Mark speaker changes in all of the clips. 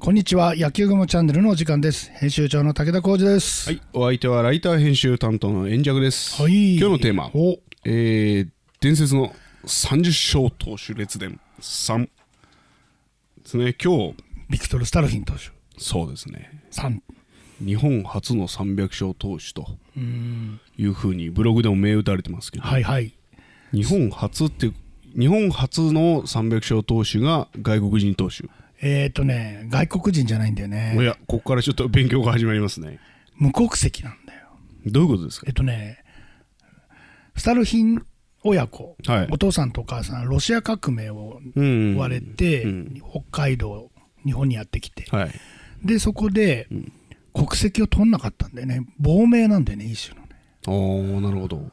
Speaker 1: こんにちは野球雲チャンネルのお時間です。編集長の武田浩二です。
Speaker 2: はい、お相手はライター編集担当の円尺です。
Speaker 1: はい。
Speaker 2: 今日のテーマ、
Speaker 1: お。
Speaker 2: えー、伝説の30勝投手列伝。3ですね。今日、
Speaker 1: ビクトル・スタルフィン投手。
Speaker 2: そうですね。
Speaker 1: 3
Speaker 2: 日本初の300勝投手と。いうふうにブログでも銘打たれてますけど、
Speaker 1: はいはい。
Speaker 2: 日本初って、日本初の300勝投手が外国人投手。
Speaker 1: えっ、ー、とね外国人じゃないんだよ
Speaker 2: い
Speaker 1: ね
Speaker 2: や、ここからちょっと勉強が始まりますね。
Speaker 1: 無国籍なんだよ。
Speaker 2: どういうことですか？
Speaker 1: えっとねスタルヒン親子、
Speaker 2: はい。
Speaker 1: お父さんとお母さんロシア革命を
Speaker 2: うん。
Speaker 1: 追われて、
Speaker 2: うん
Speaker 1: 北海道日本にやってきて。
Speaker 2: はい。
Speaker 1: でそこで、国籍を取んなかったんだよね。亡命なんだよね一種のね。
Speaker 2: おー、なるほど。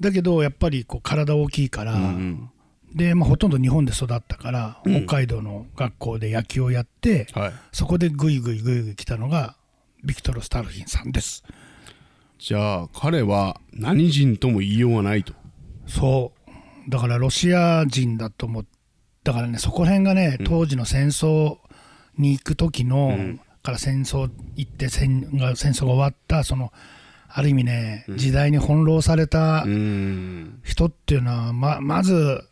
Speaker 1: だけどやっぱりこう体大きいから、
Speaker 2: うん
Speaker 1: で、まあ、ほとんど日本で育ったから、
Speaker 2: うん
Speaker 1: 北海道の学校で野球をやって、
Speaker 2: うん。はい。
Speaker 1: そこでぐいぐいぐいぐい来たのがビクトル・スタルヒンさんです
Speaker 2: じゃあ彼は何人とも言いようがないと。
Speaker 1: そうだからロシア人だと思っだからねそこら辺がね当時の戦争に行く時の、
Speaker 2: うん
Speaker 1: から戦争行って戦が戦争が終わったそのある意味ね、時代に翻弄された。人っていうのはままず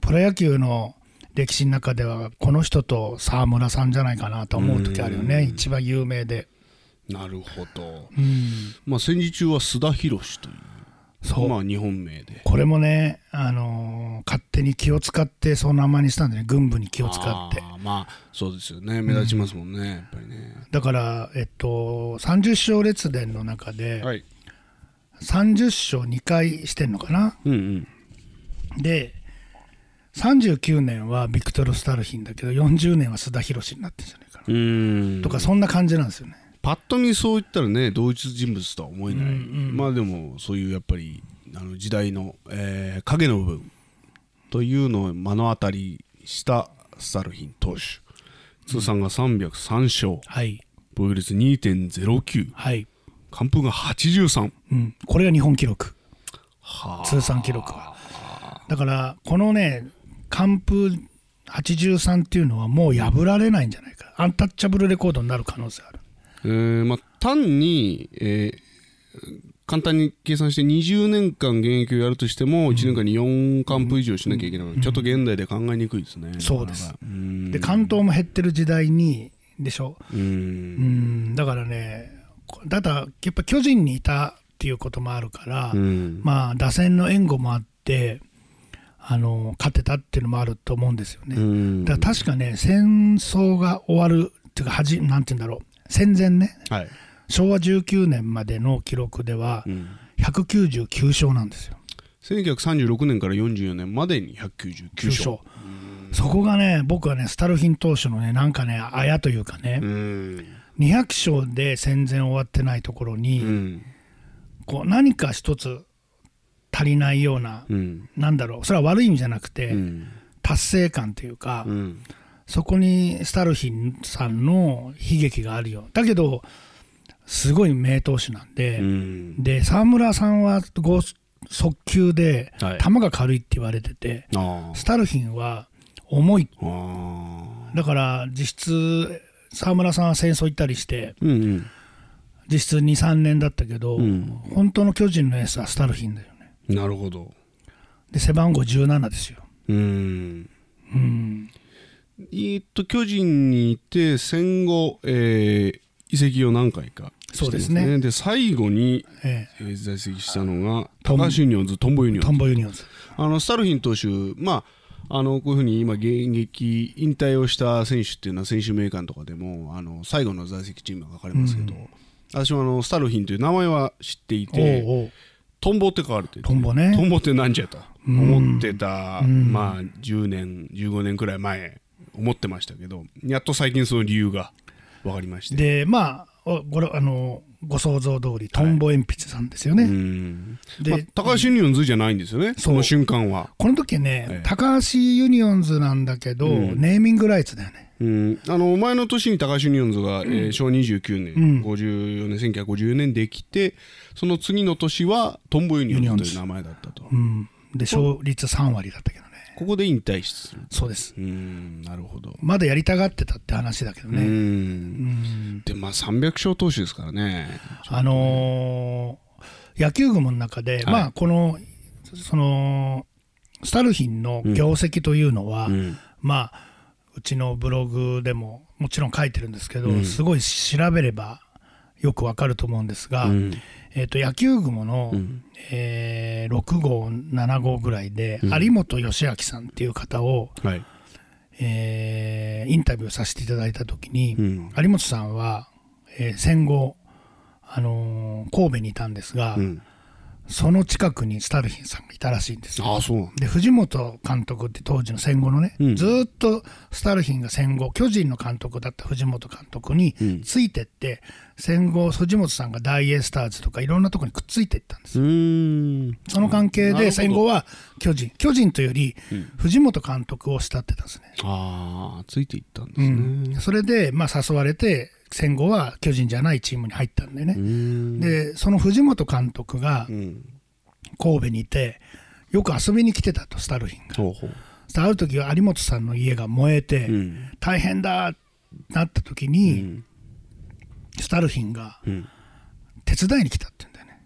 Speaker 1: プロ野球の歴史の中ではこの人と沢村さんじゃないかなと思う時あるよね、一番有名で、
Speaker 2: なるほど。
Speaker 1: うん、
Speaker 2: まあ戦時中は須田博という、
Speaker 1: そう、
Speaker 2: まあ日本名で。
Speaker 1: これもね、あのー勝手に気を使ってその名前にしたんでね軍部に気を使って
Speaker 2: まあそうですよね。目立ちますもんね、やっぱりね。
Speaker 1: だから、えっと、30勝列伝の中で
Speaker 2: はい。
Speaker 1: 30勝2回してんのかな
Speaker 2: うんうん。
Speaker 1: で39年はビクトル・スタルヒンだけど40年は須田博になってんじゃないかな。
Speaker 2: うーん。
Speaker 1: とかそんな感じなんですよね。
Speaker 2: パッと見そう言ったらね同一人物とは思えない、
Speaker 1: うんうん。
Speaker 2: まあでもそういうやっぱりあの時代の、えー影の部分というのを目の当たりしたスタルヒン投手。通算が303勝。
Speaker 1: はい。
Speaker 2: 防御率2.09
Speaker 1: はい、
Speaker 2: 完封が83
Speaker 1: うん、これが日本記録。
Speaker 2: は
Speaker 1: 通算記録は。だからこのね完封83っていうのはもう破られないんじゃないか。アンタッチャブルレコードになる可能性ある。
Speaker 2: えーまあ、単に、えー簡単に計算して20年間現役をやるとしても1年間に4完封以上しなきゃいけない。ので、ちょっと現代で考えにくいですね。
Speaker 1: そうです。で関東も減ってる時代にでしょ？
Speaker 2: う
Speaker 1: うん。んだからねだからやっぱ巨人にいたっていうこともあるから、
Speaker 2: うん。
Speaker 1: まあ打線の援護もあってあの勝てたっていうのもあると思うんですよね、
Speaker 2: うん。
Speaker 1: だから確かね戦争が終わるっていうかはじなんて言うんだろう。戦前ね。
Speaker 2: はい。
Speaker 1: 昭和19年までの記録では
Speaker 2: うん。
Speaker 1: 199勝なんですよ。
Speaker 2: 1936年から44年までに199
Speaker 1: 9
Speaker 2: 勝。
Speaker 1: 勝。そこがね僕はねスタルフィン投手のねなんかねあやというかね、
Speaker 2: うん。
Speaker 1: 200勝で戦前終わってないところに、
Speaker 2: うん。
Speaker 1: こう何か一つ足りないような、
Speaker 2: うん。
Speaker 1: なんだろうそれは悪い意味じゃなくて、
Speaker 2: うん。
Speaker 1: 達成感というか、
Speaker 2: うん。
Speaker 1: そこにスタルヒンさんの悲劇があるよ。だけどすごい名投手なんで、
Speaker 2: うん。
Speaker 1: で沢村さんは剛速球で
Speaker 2: はい。
Speaker 1: 球が軽いって言われてて、
Speaker 2: あ
Speaker 1: スタルヒンは重い。だから実質沢村さんは戦争行ったりして
Speaker 2: ーうんうん。
Speaker 1: 実質23年だったけど、
Speaker 2: うん。
Speaker 1: 本当の巨人のエースはスタルヒンだよ。ね
Speaker 2: なるほど。
Speaker 1: で背番号17ですよ。
Speaker 2: うん。
Speaker 1: うん。
Speaker 2: えーっと巨人にいて戦後、えー移籍を何回かして
Speaker 1: そうですね。
Speaker 2: で最後に、
Speaker 1: え
Speaker 2: え。ー在籍したのが
Speaker 1: トン
Speaker 2: 高橋ユニオンズトンボユニオンズ。
Speaker 1: ボユニオンズ。
Speaker 2: あのスタルヒン投手まああのこういうふうに今現役引退をした選手っていうのは選手名鑑とかでもあの最後の在籍チームが書かれますけど、
Speaker 1: うん。
Speaker 2: 私もあのスタルヒンという名前は知っていてトンボって書かれてて
Speaker 1: トンボね。
Speaker 2: トンボってなんじゃと。
Speaker 1: うん。
Speaker 2: 思ってた、
Speaker 1: うん。
Speaker 2: まあ10年15年くらい前思ってましたけどやっと最近その理由が分かりまして。
Speaker 1: でまあおごろあのご想像通りトンボ鉛筆さんですよね、
Speaker 2: うん。
Speaker 1: で
Speaker 2: まあ、高橋ユニオンズじゃないんですよねその瞬間は、
Speaker 1: この時ね、
Speaker 2: ええ。
Speaker 1: 高橋ユニオンズなんだけど、
Speaker 2: うん。
Speaker 1: ネーミングライツだよね
Speaker 2: うん、あの前の年に高橋ユニオンズが、えー昭和29年、
Speaker 1: うん。
Speaker 2: 54年1954年できてその次の年はトンボユニオンズという名前だったと。
Speaker 1: うん。で勝率3割だったけどね。
Speaker 2: ここで引退する
Speaker 1: そうです。
Speaker 2: うーん。なるほど。
Speaker 1: まだやりたがってたって話だけどね、うん。ん。
Speaker 2: でまあ300勝投手ですからね。
Speaker 1: あのー野球部の中で、
Speaker 2: はい。
Speaker 1: まあこのそのスタルヒンの業績というのは、
Speaker 2: うん。
Speaker 1: まあうちのブログでももちろん書いてるんですけど、
Speaker 2: うん。
Speaker 1: すごい調べればよくわかると思うんですが、
Speaker 2: うん。
Speaker 1: えー、と野球雲の、
Speaker 2: うん。
Speaker 1: えー6号7号ぐらいで、
Speaker 2: うん。
Speaker 1: 有本義明さんっていう方を、
Speaker 2: はい。
Speaker 1: えーインタビューさせていただいた時に、
Speaker 2: うん。
Speaker 1: 有本さんは、えー戦後、あのー神戸にいたんですが、
Speaker 2: うん
Speaker 1: その近くにスタルヒンさんがいたらしいんですよ。
Speaker 2: ああそう
Speaker 1: で藤本監督って当時の戦後のね、
Speaker 2: うん。
Speaker 1: ずーっとスタルヒンが戦後巨人の監督だった藤本監督に
Speaker 2: うん。
Speaker 1: ついてって、戦後藤本さんが大エースターズとかいろんなところにくっついていったんですその関係で戦後は巨人巨人というより
Speaker 2: うん。
Speaker 1: 藤本監督を慕ってたんですね、
Speaker 2: ああついていったんです
Speaker 1: う
Speaker 2: ね
Speaker 1: ん、それでまあ誘われて戦後は巨人じゃないチームに入ったんでね、でその藤本監督が
Speaker 2: うん。
Speaker 1: 神戸にいてよく遊びに来てたとスタルヒンが。
Speaker 2: ほうほう。
Speaker 1: ある時は有本さんの家が燃えて、
Speaker 2: うん。
Speaker 1: 大変だなった時
Speaker 2: う
Speaker 1: に、
Speaker 2: ん。
Speaker 1: スタルヒンが
Speaker 2: うん。
Speaker 1: 手伝いに来たって言うんだよね。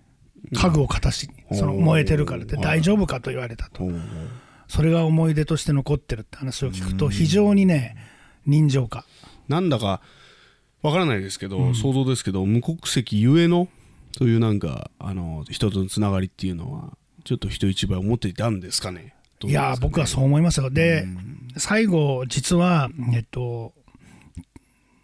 Speaker 1: 家具を片しにその燃えてるからって大丈夫かと言われたと。それが思い出として残ってるって話を聞くと非常にね人情家
Speaker 2: なんだかわからないですけど、想像ですけど無国籍ゆえのというなんかあの人とのつながりっていうのはちょっと人一倍思っていたんですかね？
Speaker 1: いやー僕はそう思いますよ。で最後実はえっと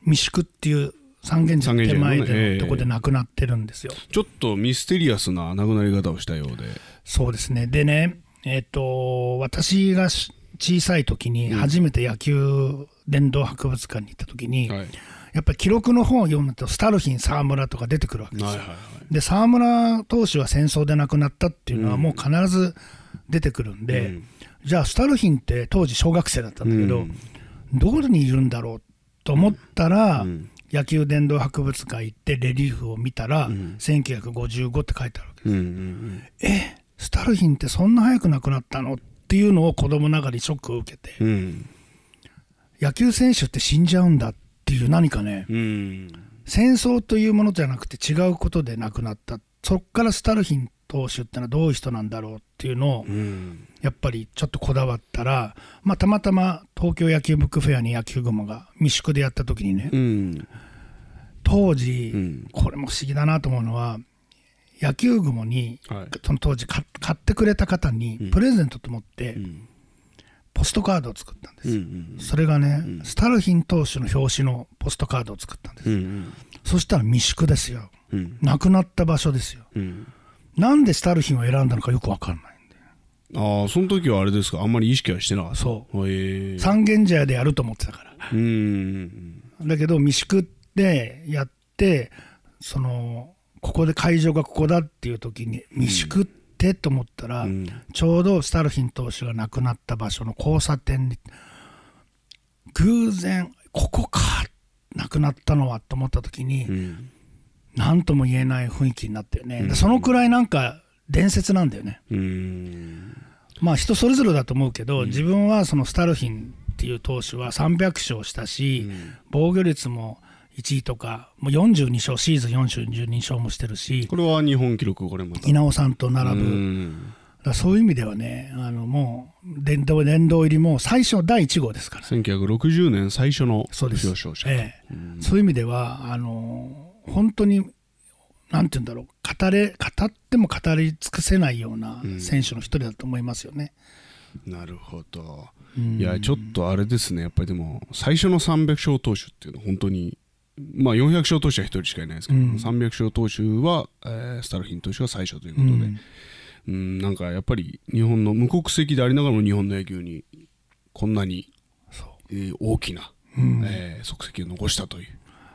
Speaker 1: 三宿っていう三軒茶屋手前でのとこで亡くなってるんですよ。
Speaker 2: ちょっとミステリアスな亡くなり方をしたようで。
Speaker 1: そうですね。でねえっと私がし小さい時に初めて野球電動博物館に行った時に、
Speaker 2: はい
Speaker 1: やっぱり記録の本を読むとスタルヒン沢村とか出てくるわけですよ、
Speaker 2: はいはいはい。
Speaker 1: で沢村投手は戦争で亡くなったっていうのはもう必ず出てくるんで、
Speaker 2: うん。
Speaker 1: じゃあスタルヒンって当時小学生だったんだけど、
Speaker 2: うん。
Speaker 1: どこにいるんだろうと思ったら、
Speaker 2: うん。
Speaker 1: 野球殿堂博物館行ってレリーフを見たら、
Speaker 2: ん。
Speaker 1: 1955って書いてあるわけ
Speaker 2: うんうん
Speaker 1: えスタルヒンってそんな早く亡くなったのっていうのを子供ながらにショックを受けて。
Speaker 2: うん。うん
Speaker 1: 野球選手って死んじゃうんだっていう何かね
Speaker 2: うん。
Speaker 1: 戦争というものじゃなくて違うことで亡くなった。そっからスタルヒン投手ってのはどういう人なんだろうっていうのを
Speaker 2: うん。
Speaker 1: やっぱりちょっとこだわったら、まあ、たまたま東京野球ブックフェアに野球雲が未宿でやった時にね
Speaker 2: うん。
Speaker 1: 当時、
Speaker 2: うん。
Speaker 1: これも不思議だなと思うのは野球雲に
Speaker 2: はい。
Speaker 1: その当時買買ってくれた方に
Speaker 2: うん。
Speaker 1: プレゼントと思って
Speaker 2: うん
Speaker 1: ポストカードを作ったんです。
Speaker 2: うんう
Speaker 1: よ、
Speaker 2: ん。
Speaker 1: それがね、
Speaker 2: うん。
Speaker 1: スタルヒン投手の表紙のポストカードを作ったんです、
Speaker 2: うん
Speaker 1: そしたら未宿ですよ。
Speaker 2: うん。
Speaker 1: 亡くなった場所ですよ。
Speaker 2: うん。
Speaker 1: なんでスタルヒンを選んだのかよく分かんないんで
Speaker 2: ああその時はあれですか？あんまり意識はしてなかった。
Speaker 1: そう。三軒茶屋でやると思ってたから。
Speaker 2: うん
Speaker 1: だけど未宿でやってそのここで会場がここだっていう時に未宿ってと思ったら、
Speaker 2: うん。
Speaker 1: ちょうどスタルヒン投手が亡くなった場所の交差点に偶然ここか亡くなったのはと思った時に
Speaker 2: うん。
Speaker 1: 何とも言えない雰囲気になったよね、
Speaker 2: うん。
Speaker 1: そのくらいなんか伝説なんだよね。
Speaker 2: うん。
Speaker 1: まあ人それぞれだと思うけど、自分はそのスタルヒンっていう投手は300勝したし、防御率も1位とかもう42勝シーズン42勝もしてるし
Speaker 2: これは日本記録これまた。
Speaker 1: 稲尾さんと並ぶ、
Speaker 2: うん。
Speaker 1: だそういう意味ではねあのもう殿堂殿堂入りも最初第1号ですから。
Speaker 2: 1960年最初の表彰者。
Speaker 1: ええ。
Speaker 2: うん。
Speaker 1: そういう意味ではあの本当になんて言うんだろう語れ語っても語り尽くせないような選手の一人だと思いますよね。
Speaker 2: なるほど。
Speaker 1: うん。
Speaker 2: いやちょっとあれですね。やっぱりでも最初の300勝投手っていうのは本当にまあ400勝投手は1人しかいないですけど、
Speaker 1: うん。
Speaker 2: 300勝投手は、えースタルヒン投手が最初ということで、
Speaker 1: うん。
Speaker 2: うん、なんかやっぱり日本の無国籍でありながらも日本の野球にこんなに、えー大きな、
Speaker 1: うん。
Speaker 2: えー足跡を残したという、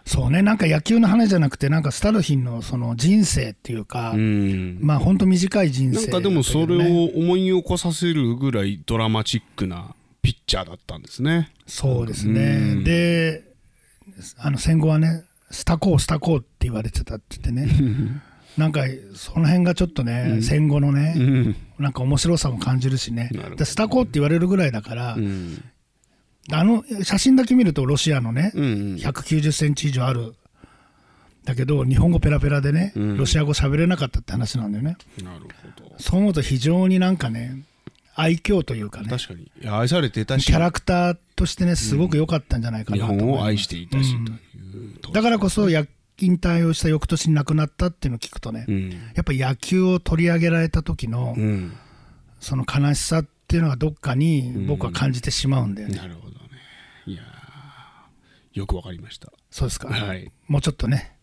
Speaker 1: そうね。なんか野球の話じゃなくてなんかスタルヒンのその人生っていうか、
Speaker 2: うん。
Speaker 1: まあ本当短い人生
Speaker 2: なんかでもそれを思い起こさせるぐらいドラマチックなピッチャーだったんですね。
Speaker 1: そうです
Speaker 2: う
Speaker 1: ね
Speaker 2: ん。
Speaker 1: であの戦後はねスタコースタコーって言われてたって言ってね。なんかその辺がちょっとね、戦後のね、
Speaker 2: うん。
Speaker 1: なんか面白さも感じるしね。でスタコって言われるぐらいだから、
Speaker 2: うん。
Speaker 1: あの写真だけ見るとロシアのね、
Speaker 2: うんうん。
Speaker 1: 190センチ以上ある。だけど日本語ペラペラでね、
Speaker 2: うん。
Speaker 1: ロシア語喋れなかったって話なんだよね。
Speaker 2: なるほど。
Speaker 1: そう思うと非常になんかね愛嬌というかね。
Speaker 2: 確かに。愛されてたし。
Speaker 1: キャラクターとしてねすごく良かったんじゃないか
Speaker 2: 日
Speaker 1: なと思います。
Speaker 2: 本を愛していたしという。当時
Speaker 1: だからこそや引退をした翌年に亡くなったっていうのを聞くとね、
Speaker 2: うん。
Speaker 1: やっぱ野球を取り上げられた時の
Speaker 2: うん。
Speaker 1: その悲しさっていうのがどっかに僕は感じてしまうんだよね、
Speaker 2: なるほどね。いやーよくわかりました。
Speaker 1: そうですか、
Speaker 2: はい。
Speaker 1: もうちょっとね。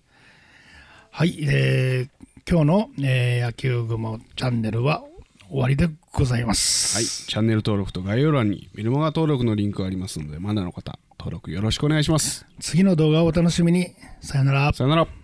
Speaker 1: はい、えー今日の、えー野球雲チャンネルは終わりでございます。
Speaker 2: はい。チャンネル登録と概要欄にメルマガ登録のリンクがありますのでまだの方登録よろしくお願いします。
Speaker 1: 次の動画をお楽しみに。さよなら。
Speaker 2: さよなら